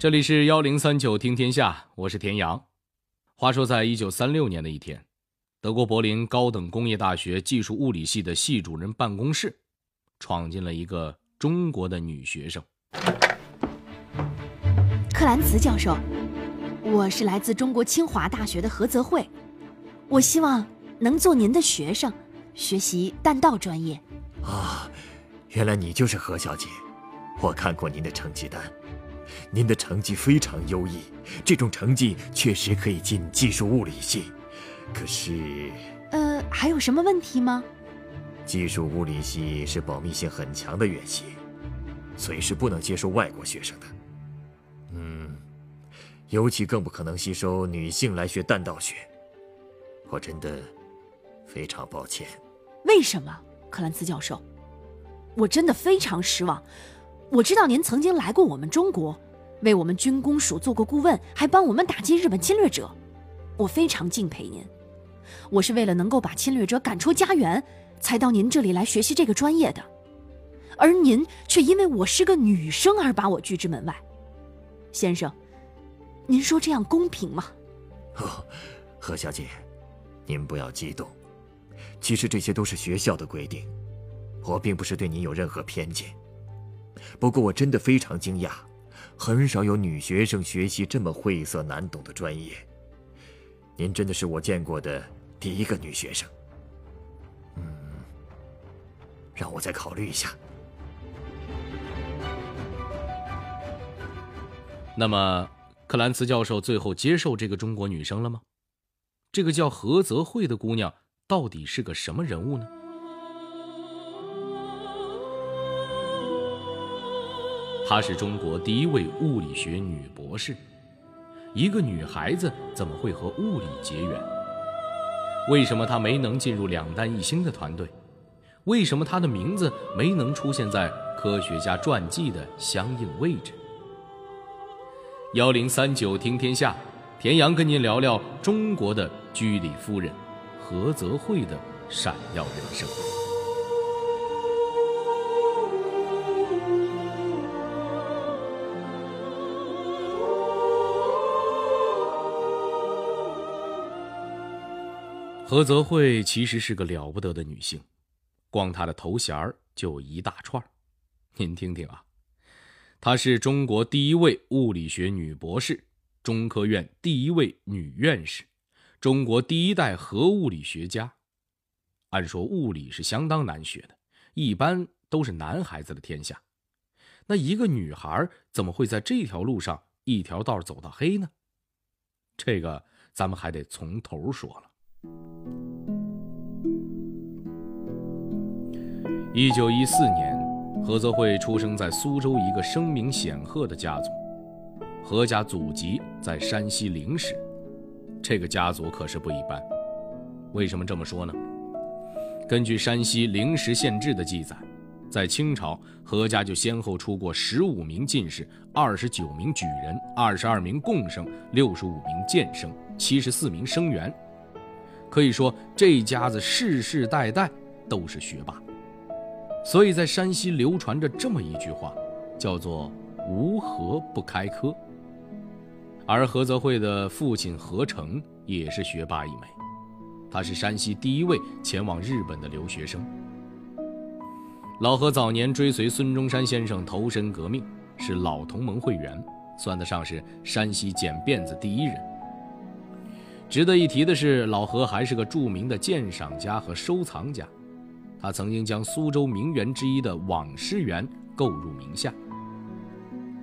这里是幺零三九听天下，我是田阳。话说，在一九三六年的一天，德国柏林高等工业大学技术物理系的系主任办公室，闯进了一个中国的女学生。克兰茨教授，我是来自中国清华大学的何泽慧，我希望能做您的学生，学习弹道专业。啊，原来你就是何小姐，我看过您的成绩单，您的成绩非常优异，这种成绩确实可以进技术物理系。可是，呃，还有什么问题吗？技术物理系是保密性很强的院系，所以是不能接受外国学生的。嗯，尤其更不可能吸收女性来学弹道学。我真的非常抱歉。为什么？克兰茨教授，我真的非常失望。我知道您曾经来过我们中国，为我们军工署做过顾问，还帮我们打击日本侵略者。我非常敬佩您。我是为了能够把侵略者赶出家园，才到您这里来学习这个专业的。而您却因为我是个女生而把我拒之门外。先生，您说这样公平吗？哦，何小姐，您不要激动。其实这些都是学校的规定，我并不是对您有任何偏见。不过我真的非常惊讶，很少有女学生学习这么晦涩难懂的专业。您真的是我见过的第一个女学生。嗯，让我再考虑一下。那么，克兰茨教授最后接受这个中国女生了吗？这个叫何泽慧的姑娘。到底是个什么人物呢？她是中国第一位物理学女博士。一个女孩子怎么会和物理结缘？为什么她没能进入两弹一星的团队？为什么她的名字没能出现在科学家传记的相应位置？幺零三九听天下，田阳跟您聊聊中国的居里夫人。何泽慧的闪耀人生。何泽慧其实是个了不得的女性，光她的头衔就一大串您听听啊，她是中国第一位物理学女博士，中科院第一位女院士。中国第一代核物理学家，按说物理是相当难学的，一般都是男孩子的天下。那一个女孩怎么会在这条路上一条道走到黑呢？这个咱们还得从头说了。一九一四年，何泽慧出生在苏州一个声名显赫的家族，何家祖籍在山西灵石。这个家族可是不一般，为什么这么说呢？根据山西灵石县志的记载，在清朝，何家就先后出过十五名进士、二十九名举人、二十二名贡生、六十五名荐生、七十四名生员，可以说这家子世世代代都是学霸。所以在山西流传着这么一句话，叫做“无何不开科”。而何泽慧的父亲何成也是学霸一枚，他是山西第一位前往日本的留学生。老何早年追随孙中山先生投身革命，是老同盟会员，算得上是山西剪辫子第一人。值得一提的是，老何还是个著名的鉴赏家和收藏家，他曾经将苏州名园之一的网师园购入名下。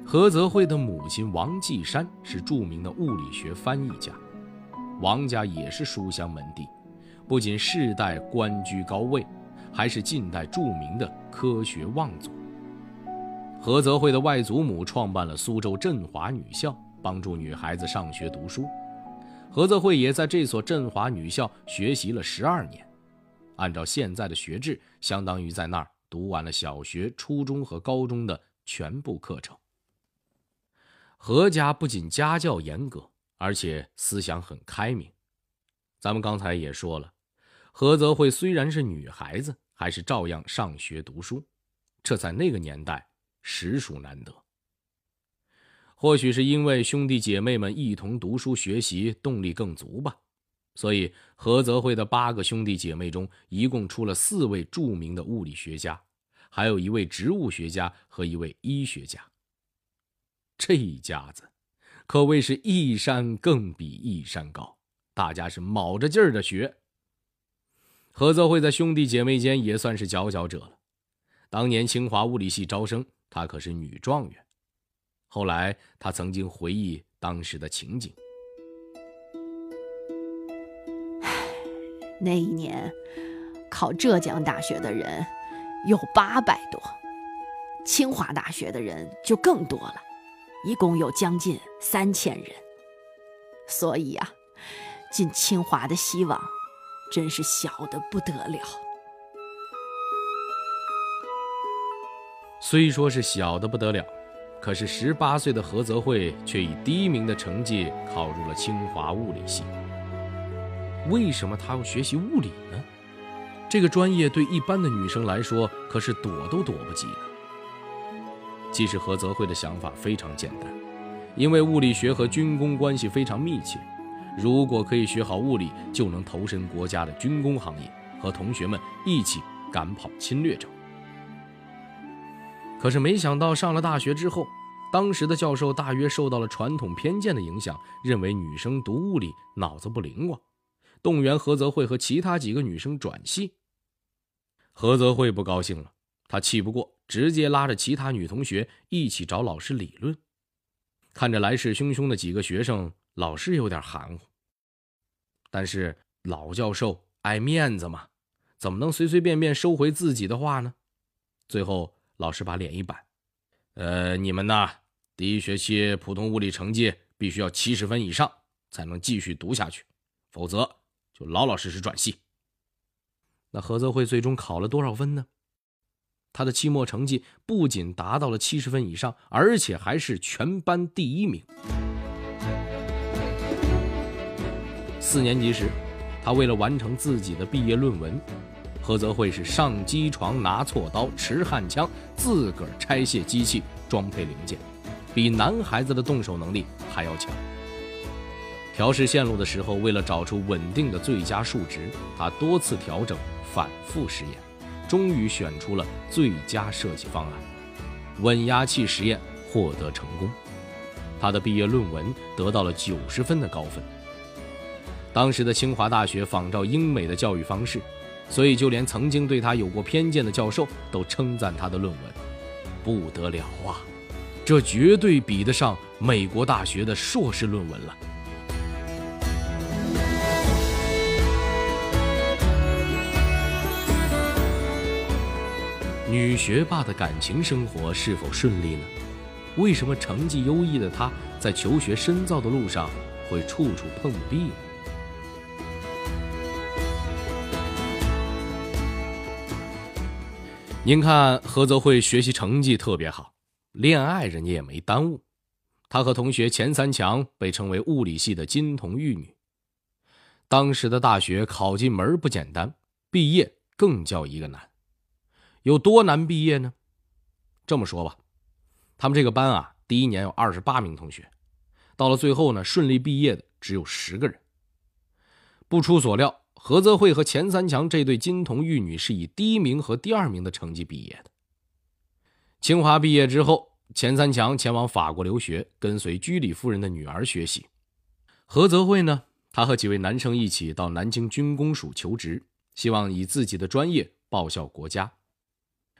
何泽慧的母亲王继山是著名的物理学翻译家，王家也是书香门第，不仅世代官居高位，还是近代著名的科学望族。何泽慧的外祖母创办了苏州振华女校，帮助女孩子上学读书。何泽慧也在这所振华女校学习了十二年，按照现在的学制，相当于在那儿读完了小学、初中和高中的全部课程。何家不仅家教严格，而且思想很开明。咱们刚才也说了，何泽慧虽然是女孩子，还是照样上学读书，这在那个年代实属难得。或许是因为兄弟姐妹们一同读书学习，动力更足吧，所以何泽慧的八个兄弟姐妹中，一共出了四位著名的物理学家，还有一位植物学家和一位医学家。这一家子可谓是一山更比一山高，大家是卯着劲儿的学。何泽慧在兄弟姐妹间也算是佼佼者了，当年清华物理系招生，她可是女状元。后来，她曾经回忆当时的情景。那一年考浙江大学的人有八百多，清华大学的人就更多了，一共有将近三千人。所以啊，进清华的希望真是小的不得了。虽说是小的不得了。可是，十八岁的何泽慧却以第一名的成绩考入了清华物理系。为什么她要学习物理呢？这个专业对一般的女生来说可是躲都躲不及的。其实，何泽慧的想法非常简单，因为物理学和军工关系非常密切。如果可以学好物理，就能投身国家的军工行业，和同学们一起赶跑侵略者。可是没想到，上了大学之后，当时的教授大约受到了传统偏见的影响，认为女生读物理脑子不灵光，动员何泽慧和其他几个女生转系。何泽慧不高兴了，她气不过，直接拉着其他女同学一起找老师理论。看着来势汹汹的几个学生，老师有点含糊。但是老教授爱面子嘛，怎么能随随便便收回自己的话呢？最后。老师把脸一板，呃，你们呢？第一学期普通物理成绩必须要七十分以上才能继续读下去，否则就老老实实转系。那何泽慧最终考了多少分呢？他的期末成绩不仅达到了七十分以上，而且还是全班第一名。四年级时，他为了完成自己的毕业论文。何泽慧是上机床拿锉刀持焊枪，自个儿拆卸机器装配零件，比男孩子的动手能力还要强。调试线路的时候，为了找出稳定的最佳数值，他多次调整，反复实验，终于选出了最佳设计方案——稳压器实验，获得成功。他的毕业论文得到了九十分的高分。当时的清华大学仿照英美的教育方式。所以，就连曾经对他有过偏见的教授都称赞他的论文不得了啊！这绝对比得上美国大学的硕士论文了。女学霸的感情生活是否顺利呢？为什么成绩优异的她在求学深造的路上会处处碰壁呢？您看，何泽慧学习成绩特别好，恋爱人家也没耽误。她和同学钱三强被称为物理系的金童玉女。当时的大学考进门不简单，毕业更叫一个难。有多难毕业呢？这么说吧，他们这个班啊，第一年有二十八名同学，到了最后呢，顺利毕业的只有十个人。不出所料。何泽慧和钱三强这对金童玉女是以第一名和第二名的成绩毕业的。清华毕业之后，钱三强前往法国留学，跟随居里夫人的女儿学习。何泽慧呢，他和几位男生一起到南京军工署求职，希望以自己的专业报效国家。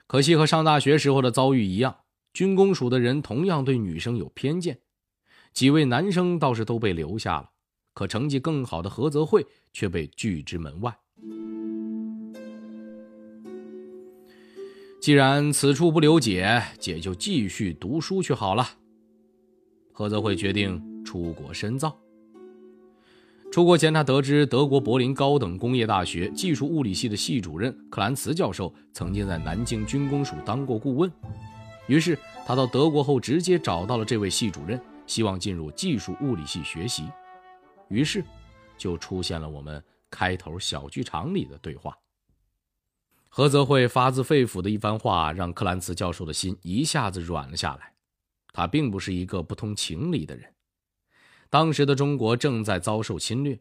可惜和上大学时候的遭遇一样，军工署的人同样对女生有偏见，几位男生倒是都被留下了。可成绩更好的何泽慧却被拒之门外。既然此处不留姐，姐就继续读书去好了。何泽慧决定出国深造。出国前，他得知德国柏林高等工业大学技术物理系的系主任克兰茨教授曾经在南京军工署当过顾问，于是他到德国后直接找到了这位系主任，希望进入技术物理系学习。于是，就出现了我们开头小剧场里的对话。何泽慧发自肺腑的一番话，让克兰茨教授的心一下子软了下来。他并不是一个不通情理的人。当时的中国正在遭受侵略，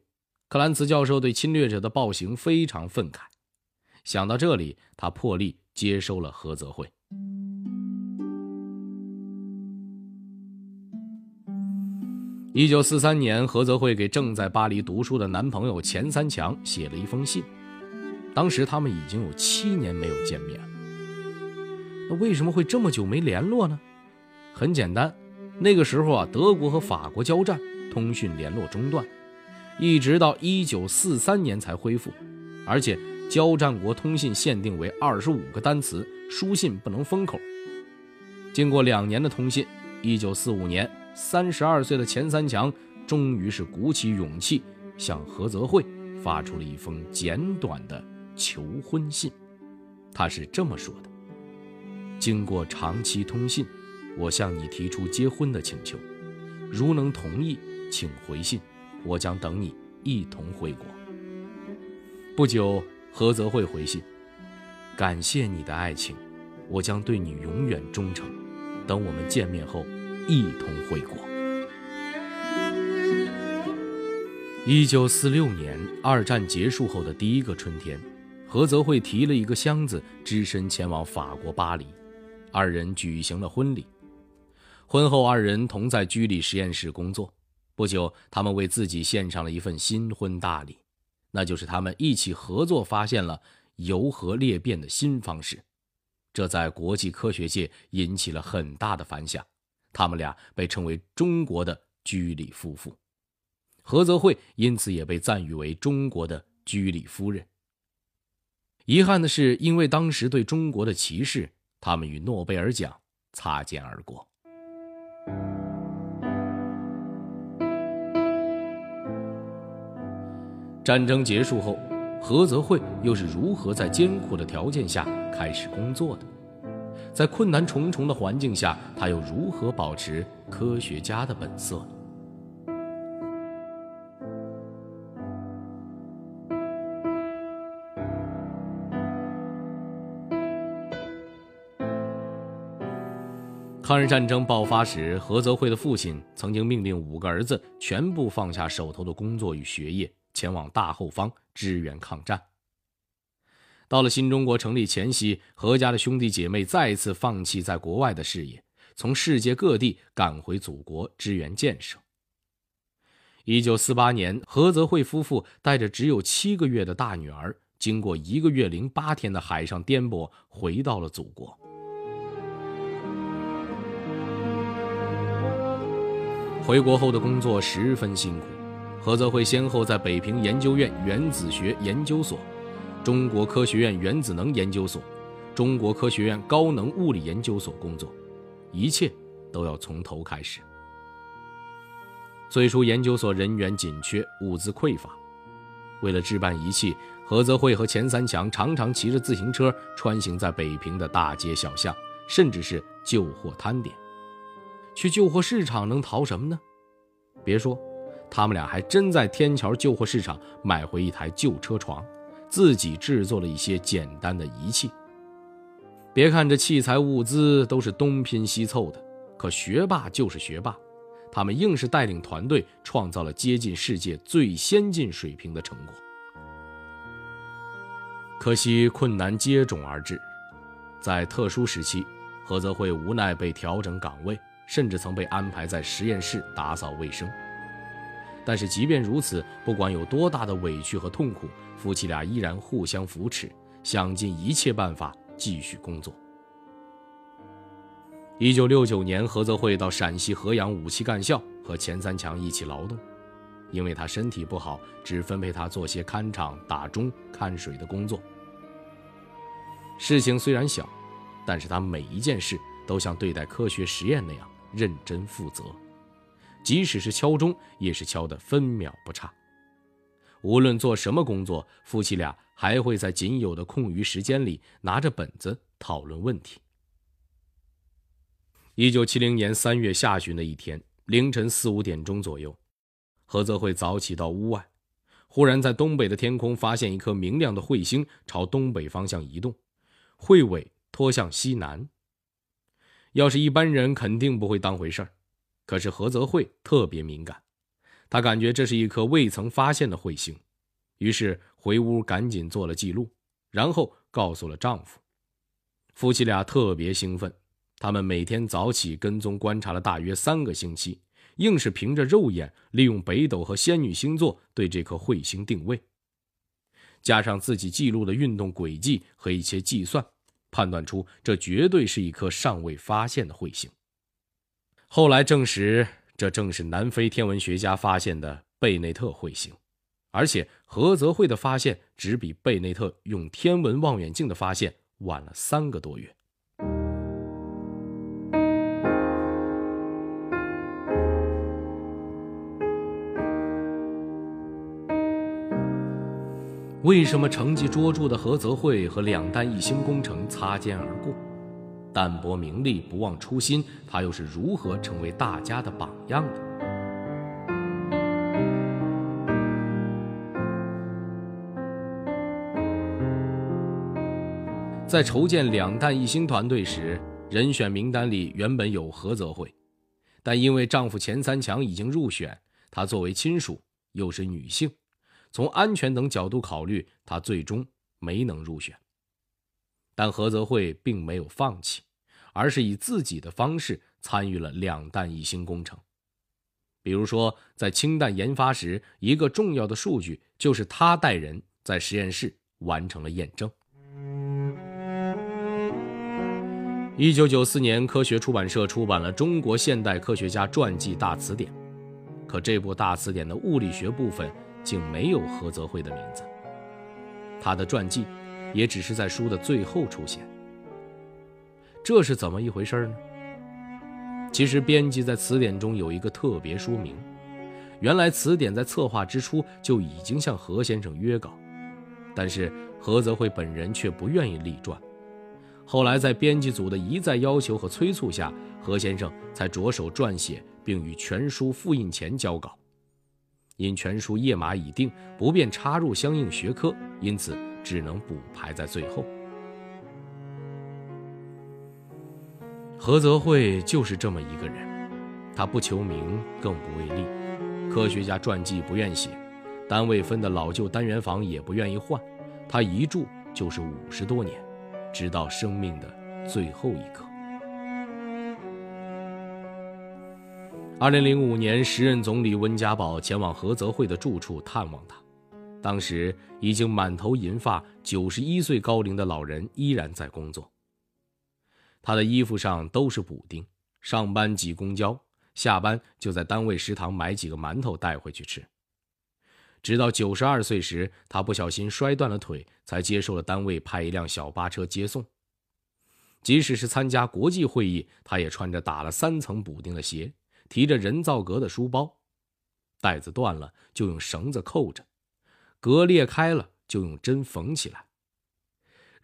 克兰茨教授对侵略者的暴行非常愤慨。想到这里，他破例接收了何泽慧。一九四三年，何泽慧给正在巴黎读书的男朋友钱三强写了一封信。当时他们已经有七年没有见面了。那为什么会这么久没联络呢？很简单，那个时候啊，德国和法国交战，通讯联络中断，一直到一九四三年才恢复。而且交战国通信限定为二十五个单词，书信不能封口。经过两年的通信，一九四五年。三十二岁的钱三强终于是鼓起勇气，向何泽慧发出了一封简短的求婚信。他是这么说的：“经过长期通信，我向你提出结婚的请求，如能同意，请回信，我将等你一同回国。”不久，何泽慧回信：“感谢你的爱情，我将对你永远忠诚。等我们见面后。”一同回国。一九四六年，二战结束后的第一个春天，何泽慧提了一个箱子，只身前往法国巴黎，二人举行了婚礼。婚后，二人同在居里实验室工作。不久，他们为自己献上了一份新婚大礼，那就是他们一起合作发现了铀核裂变的新方式。这在国际科学界引起了很大的反响。他们俩被称为中国的居里夫妇，何泽慧因此也被赞誉为中国的居里夫人。遗憾的是，因为当时对中国的歧视，他们与诺贝尔奖擦肩而过。战争结束后，何泽慧又是如何在艰苦的条件下开始工作的？在困难重重的环境下，他又如何保持科学家的本色？抗日战争爆发时，何泽慧的父亲曾经命令五个儿子全部放下手头的工作与学业，前往大后方支援抗战。到了新中国成立前夕，何家的兄弟姐妹再次放弃在国外的事业，从世界各地赶回祖国支援建设。一九四八年，何泽慧夫妇带着只有七个月的大女儿，经过一个月零八天的海上颠簸，回到了祖国。回国后的工作十分辛苦，何泽慧先后在北平研究院原子学研究所。中国科学院原子能研究所、中国科学院高能物理研究所工作，一切都要从头开始。最初研究所人员紧缺，物资匮乏，为了置办仪器，何泽慧和钱三强常常骑着自行车穿行在北平的大街小巷，甚至是旧货摊点。去旧货市场能淘什么呢？别说，他们俩还真在天桥旧货市场买回一台旧车床。自己制作了一些简单的仪器。别看这器材物资都是东拼西凑的，可学霸就是学霸，他们硬是带领团队创造了接近世界最先进水平的成果。可惜困难接踵而至，在特殊时期，何泽慧无奈被调整岗位，甚至曾被安排在实验室打扫卫生。但是即便如此，不管有多大的委屈和痛苦，夫妻俩依然互相扶持，想尽一切办法继续工作。一九六九年，何泽慧到陕西合阳武器干校和钱三强一起劳动，因为他身体不好，只分配他做些看场、打钟、看水的工作。事情虽然小，但是他每一件事都像对待科学实验那样认真负责。即使是敲钟，也是敲得分秒不差。无论做什么工作，夫妻俩还会在仅有的空余时间里拿着本子讨论问题。一九七零年三月下旬的一天凌晨四五点钟左右，何泽慧早起到屋外，忽然在东北的天空发现一颗明亮的彗星朝东北方向移动，彗尾拖向西南。要是一般人肯定不会当回事儿，可是何泽慧特别敏感，她感觉这是一颗未曾发现的彗星，于是回屋赶紧做了记录，然后告诉了丈夫。夫妻俩特别兴奋，他们每天早起跟踪观察了大约三个星期，硬是凭着肉眼利用北斗和仙女星座对这颗彗星定位，加上自己记录的运动轨迹和一些计算。判断出这绝对是一颗尚未发现的彗星。后来证实，这正是南非天文学家发现的贝内特彗星，而且何泽慧的发现只比贝内特用天文望远镜的发现晚了三个多月。为什么成绩卓著的何泽慧和两弹一星工程擦肩而过？淡泊名利，不忘初心，他又是如何成为大家的榜样的？在筹建两弹一星团队时，人选名单里原本有何泽慧，但因为丈夫钱三强已经入选，她作为亲属，又是女性。从安全等角度考虑，她最终没能入选。但何泽慧并没有放弃，而是以自己的方式参与了两弹一星工程。比如说，在氢弹研发时，一个重要的数据就是他带人在实验室完成了验证。一九九四年，科学出版社出版了《中国现代科学家传记大词典》，可这部大词典的物理学部分。竟没有何泽慧的名字，他的传记也只是在书的最后出现。这是怎么一回事呢？其实编辑在词典中有一个特别说明：原来词典在策划之初就已经向何先生约稿，但是何泽慧本人却不愿意立传。后来在编辑组的一再要求和催促下，何先生才着手撰写，并于全书复印前交稿。因全书页码已定，不便插入相应学科，因此只能补排在最后。何泽慧就是这么一个人，他不求名，更不为利，科学家传记不愿写，单位分的老旧单元房也不愿意换，他一住就是五十多年，直到生命的最后一刻。二零零五年，时任总理温家宝前往何泽慧的住处探望他。当时已经满头银发、九十一岁高龄的老人依然在工作。他的衣服上都是补丁，上班挤公交，下班就在单位食堂买几个馒头带回去吃。直到九十二岁时，他不小心摔断了腿，才接受了单位派一辆小巴车接送。即使是参加国际会议，他也穿着打了三层补丁的鞋。提着人造革的书包，带子断了就用绳子扣着，革裂开了就用针缝起来。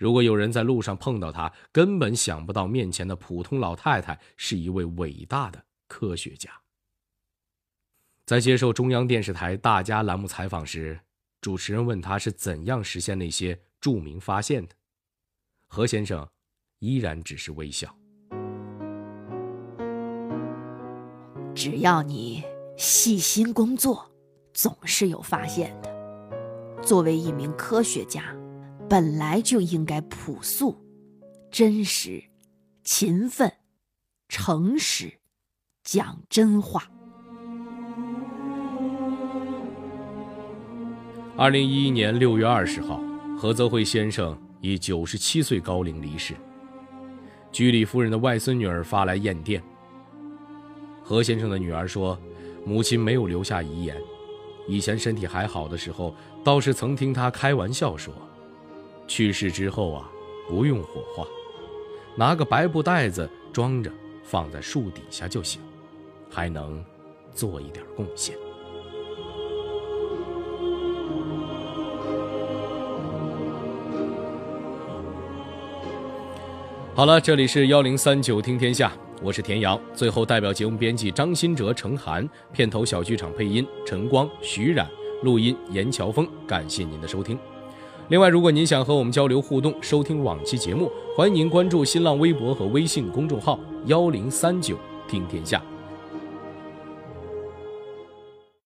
如果有人在路上碰到他，根本想不到面前的普通老太太是一位伟大的科学家。在接受中央电视台《大家》栏目采访时，主持人问他是怎样实现那些著名发现的，何先生依然只是微笑。只要你细心工作，总是有发现的。作为一名科学家，本来就应该朴素、真实、勤奋、诚实，讲真话。二零一一年六月二十号，何泽慧先生以九十七岁高龄离世。居里夫人的外孙女儿发来唁电。何先生的女儿说：“母亲没有留下遗言。以前身体还好的时候，倒是曾听她开玩笑说，去世之后啊，不用火化，拿个白布袋子装着，放在树底下就行，还能做一点贡献。”好了，这里是幺零三九听天下。我是田阳，最后代表节目编辑张新哲、程涵，片头小剧场配音陈光、徐冉，录音严乔峰。感谢您的收听。另外，如果您想和我们交流互动、收听往期节目，欢迎您关注新浪微博和微信公众号“幺零三九听天下”。